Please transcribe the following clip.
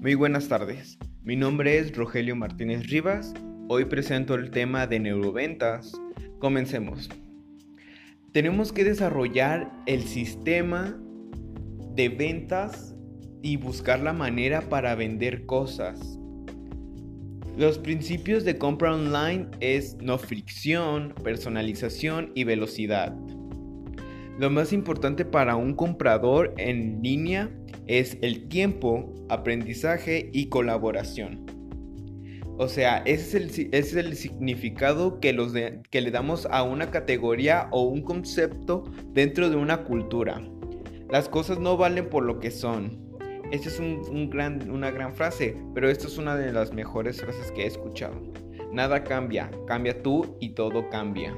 Muy buenas tardes. Mi nombre es Rogelio Martínez Rivas. Hoy presento el tema de neuroventas. Comencemos. Tenemos que desarrollar el sistema de ventas y buscar la manera para vender cosas. Los principios de compra online es no fricción, personalización y velocidad. Lo más importante para un comprador en línea es el tiempo, aprendizaje y colaboración. O sea, ese es el, significado que, los que le damos a una categoría o un concepto dentro de una cultura. Las cosas no valen por lo que son. Esta es una gran frase, pero esta es una de las mejores frases que he escuchado. Nada cambia, cambia tú y todo cambia.